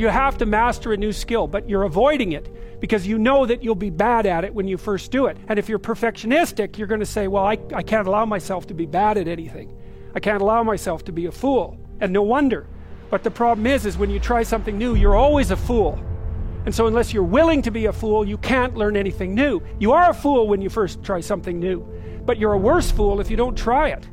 you have to master a new skill, but you're avoiding it because you know that you'll be bad at it when you first do it. And if you're perfectionistic, you're going to say, Well, I, I can't allow myself to be bad at anything. I can't allow myself to be a fool. And no wonder. But the problem is, is when you try something new, you're always a fool. And so, unless you're willing to be a fool, you can't learn anything new. You are a fool when you first try something new, but you're a worse fool if you don't try it.